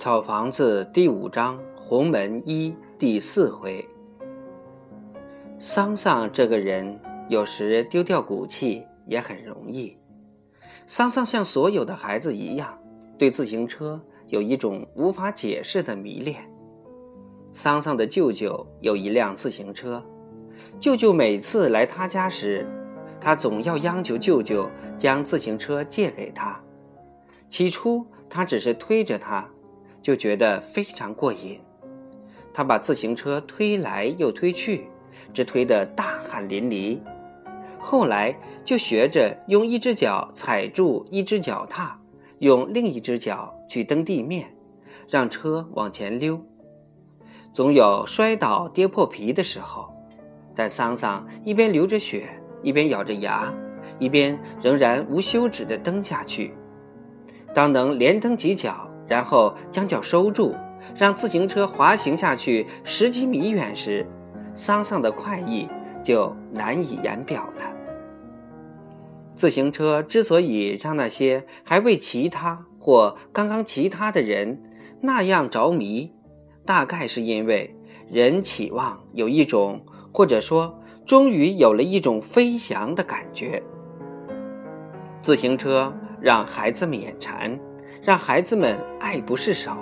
草房子第五章鸿门一第四回。桑桑这个人有时丢掉骨气也很容易。桑桑像所有的孩子一样，对自行车有一种无法解释的迷恋。桑桑的舅舅有一辆自行车，舅舅每次来他家时，他总要央求舅舅将自行车借给他。起初，他只是推着他。就觉得非常过瘾，他把自行车推来又推去，直推得大汗淋漓。后来就学着用一只脚踩住一只脚踏，用另一只脚去蹬地面，让车往前溜。总有摔倒跌破皮的时候，但桑桑一边流着血，一边咬着牙，一边仍然无休止地蹬下去。当能连蹬几脚。然后将脚收住，让自行车滑行下去十几米远时，桑桑的快意就难以言表了。自行车之所以让那些还未骑它或刚刚骑它的人那样着迷，大概是因为人期望有一种，或者说终于有了一种飞翔的感觉。自行车让孩子们眼馋。让孩子们爱不释手，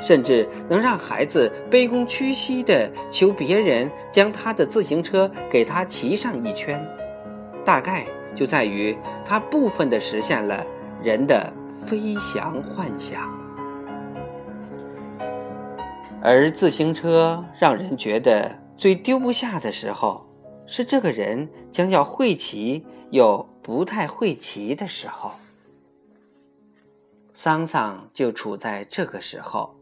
甚至能让孩子卑躬屈膝地求别人将他的自行车给他骑上一圈，大概就在于他部分地实现了人的飞翔幻想。而自行车让人觉得最丢不下的时候，是这个人将要会骑又不太会骑的时候。桑桑就处在这个时候，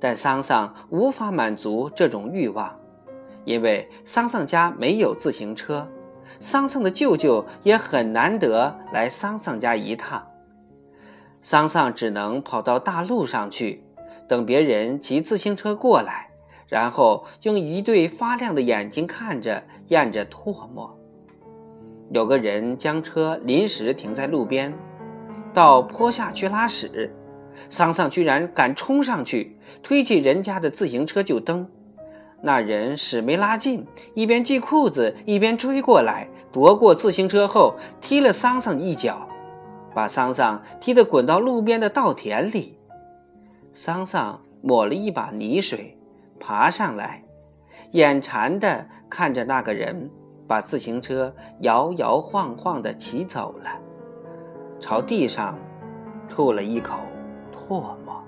但桑桑无法满足这种欲望，因为桑桑家没有自行车，桑桑的舅舅也很难得来桑桑家一趟。桑桑只能跑到大路上去，等别人骑自行车过来，然后用一对发亮的眼睛看着，咽着唾沫。有个人将车临时停在路边。到坡下去拉屎，桑桑居然敢冲上去，推起人家的自行车就蹬。那人屎没拉尽，一边系裤子一边追过来，夺过自行车后踢了桑桑一脚，把桑桑踢得滚到路边的稻田里。桑桑抹了一把泥水，爬上来，眼馋地看着那个人把自行车摇摇晃晃地骑走了。朝地上吐了一口唾沫。